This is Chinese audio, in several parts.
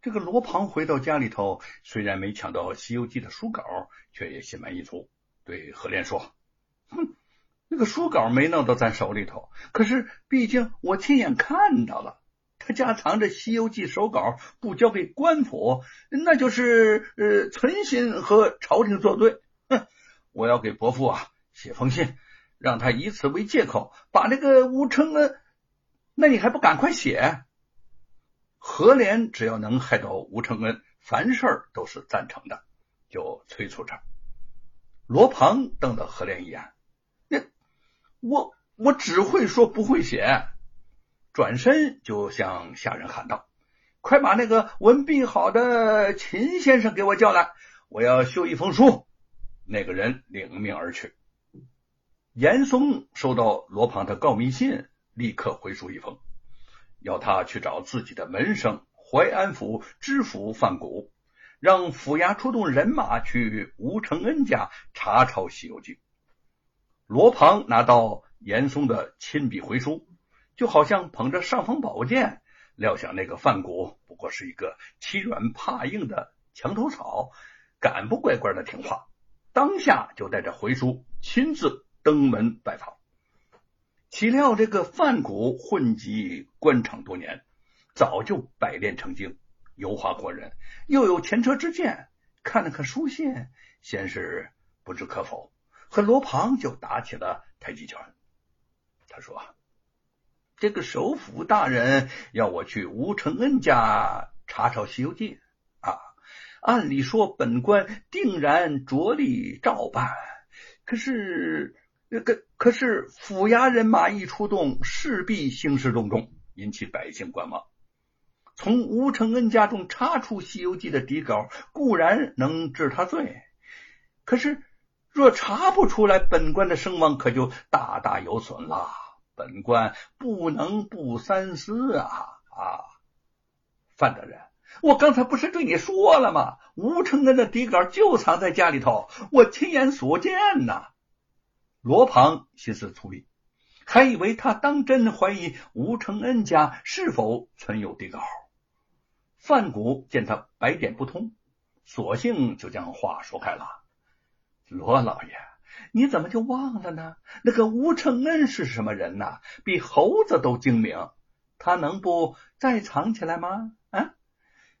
这个罗庞回到家里头，虽然没抢到《西游记》的书稿，却也心满意足，对何莲说：“哼，那个书稿没弄到咱手里头，可是毕竟我亲眼看到了，他家藏着《西游记》手稿，不交给官府，那就是呃存心和朝廷作对。哼，我要给伯父啊写封信，让他以此为借口，把那个吴承恩，那你还不赶快写？”何莲只要能害到吴承恩，凡事都是赞成的，就催促着。罗庞瞪了何莲一眼：“那我我只会说不会写。”转身就向下人喊道：“快把那个文笔好的秦先生给我叫来，我要修一封书。”那个人领命而去。严嵩收到罗庞的告密信，立刻回书一封。要他去找自己的门生淮安府知府范谷，让府衙出动人马去吴承恩家查抄《西游记》。罗庞拿到严嵩的亲笔回书，就好像捧着尚方宝剑，料想那个范谷不过是一个欺软怕硬的墙头草，敢不乖乖的听话？当下就带着回书亲自登门拜访。岂料这个范谷混迹官场多年，早就百炼成精，油滑过人，又有前车之鉴。看了看书信，先是不知可否，和罗庞就打起了太极拳。他说：“这个首府大人要我去吴承恩家查抄《西游记》啊，按理说本官定然着力照办，可是……”那个可是府衙人马一出动，势必兴师动众，引起百姓观望。从吴承恩家中查出《西游记》的底稿，固然能治他罪，可是若查不出来，本官的声望可就大大有损了。本官不能不三思啊！啊，范大人，我刚才不是对你说了吗？吴承恩的底稿就藏在家里头，我亲眼所见呐。罗庞心思粗鄙，还以为他当真怀疑吴承恩家是否存有底稿。范谷见他白点不通，索性就将话说开了：“罗老爷，你怎么就忘了呢？那个吴承恩是什么人呢？比猴子都精明，他能不再藏起来吗？啊？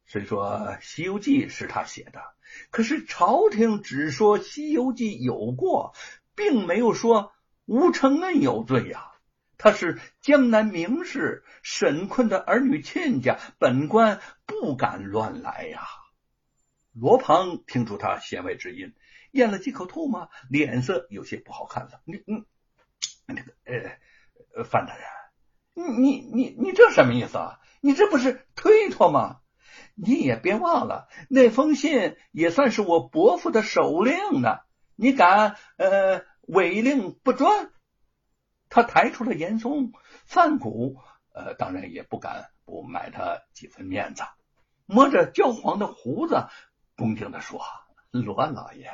虽说《西游记》是他写的，可是朝廷只说《西游记》有过。”并没有说吴承恩有罪呀，他是江南名士沈坤的儿女亲家，本官不敢乱来呀。罗庞听出他弦外之音，咽了几口唾沫，脸色有些不好看了。你你那个呃，范大人，你你你你这什么意思啊？你这不是推脱吗？你也别忘了，那封信也算是我伯父的手令呢。你敢呃违令不专？他抬出了严嵩、范谷，呃，当然也不敢不买他几分面子。摸着焦黄的胡子，恭敬的说：“罗老爷，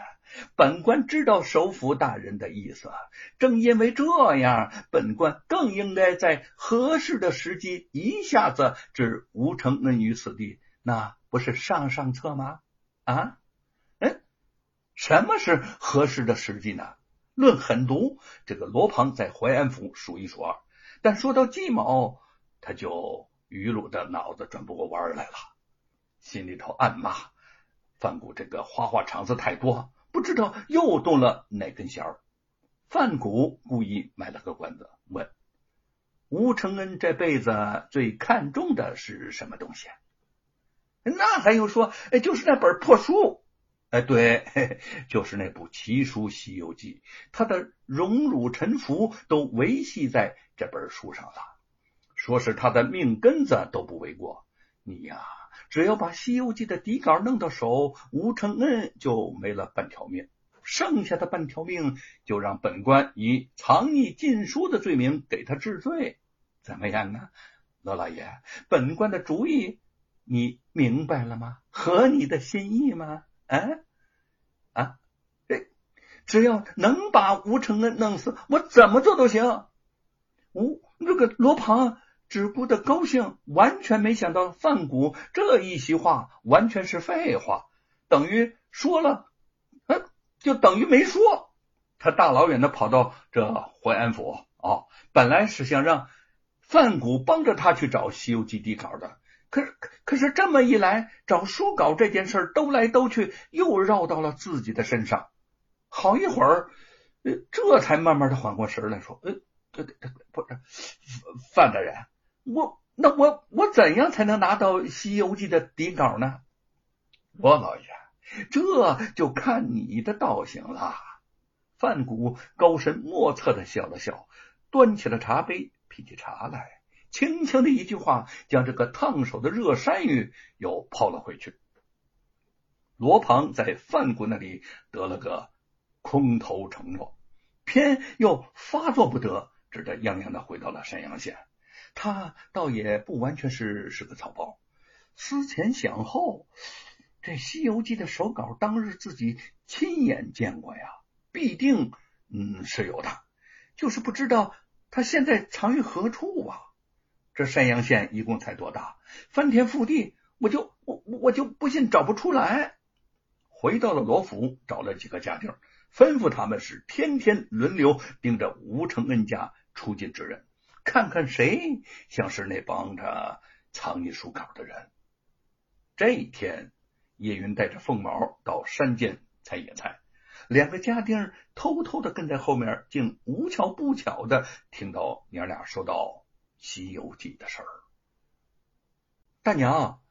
本官知道首府大人的意思。正因为这样，本官更应该在合适的时机，一下子置吴承恩于此地，那不是上上策吗？啊？”什么是合适的时机呢？论狠毒，这个罗庞在淮安府数一数二。但说到计谋，他就愚鲁的脑子转不过弯来了，心里头暗骂范谷这个花花肠子太多，不知道又动了哪根弦儿。范谷故意卖了个关子，问吴承恩这辈子最看重的是什么东西？那还用说？哎，就是那本破书。哎，对，就是那部奇书《西游记》，他的荣辱沉浮都维系在这本书上了。说是他的命根子都不为过。你呀，只要把《西游记》的底稿弄到手，吴承恩就没了半条命，剩下的半条命就让本官以藏匿禁书的罪名给他治罪，怎么样啊，罗老爷？本官的主意你明白了吗？合你的心意吗？啊啊！只要能把吴承恩弄死，我怎么做都行。吴这个罗庞只顾得高兴，完全没想到范谷这一席话完全是废话，等于说了，嗯，就等于没说。他大老远的跑到这淮安府啊，本来是想让范谷帮着他去找《西游记》底稿的，可是可是这么一来，找书稿这件事兜来兜去，又绕到了自己的身上。好一会儿，这才慢慢的缓过神来说：“呃，这这不是范大人，我那我我怎样才能拿到《西游记》的底稿呢？”我老爷，这就看你的道行了。范谷高深莫测的笑了笑，端起了茶杯，沏起茶来，轻轻的一句话，将这个烫手的热山芋又抛了回去。罗庞在范谷那里得了个空头承诺，偏又发作不得，只得泱泱的回到了山阳县。他倒也不完全是是个草包，思前想后，这《西游记》的手稿当日自己亲眼见过呀。必定嗯是有的，就是不知道他现在藏于何处啊！这山阳县一共才多大，翻天覆地，我就我我就不信找不出来。回到了罗府，找了几个家丁，吩咐他们是天天轮流盯着吴承恩家出进之人，看看谁像是那帮着藏匿书稿的人。这一天，叶云带着凤毛到山间采野菜。两个家丁偷偷的跟在后面，竟无巧不巧的听到娘俩说到《西游记》的事儿。大娘，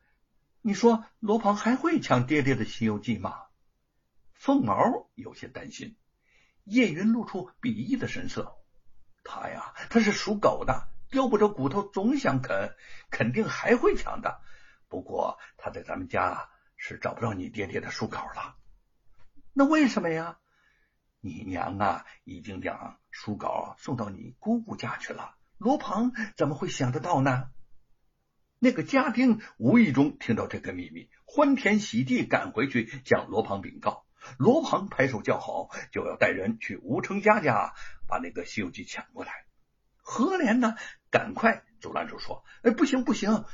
你说罗庞还会抢爹爹的《西游记》吗？凤毛有些担心。叶云露出鄙夷的神色。他呀，他是属狗的，叼不着骨头总想啃，肯定还会抢的。不过他在咱们家是找不着你爹爹的书稿了。那为什么呀？你娘啊，已经将书稿送到你姑姑家去了。罗庞怎么会想得到呢？那个家丁无意中听到这个秘密，欢天喜地赶回去向罗庞禀告。罗庞拍手叫好，就要带人去吴成家家把那个《西游记》抢过来。何莲呢，赶快阻拦住说：“哎，不行不行，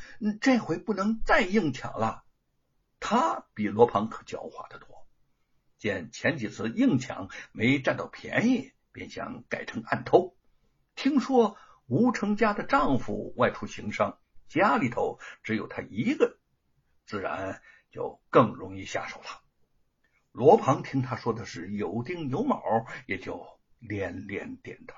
这回不能再硬抢了。他比罗庞可狡猾的多。”见前几次硬抢没占到便宜，便想改成暗偷。听说吴成家的丈夫外出行商，家里头只有他一个，自然就更容易下手了。罗庞听他说的是有丁有卯，也就连连点头。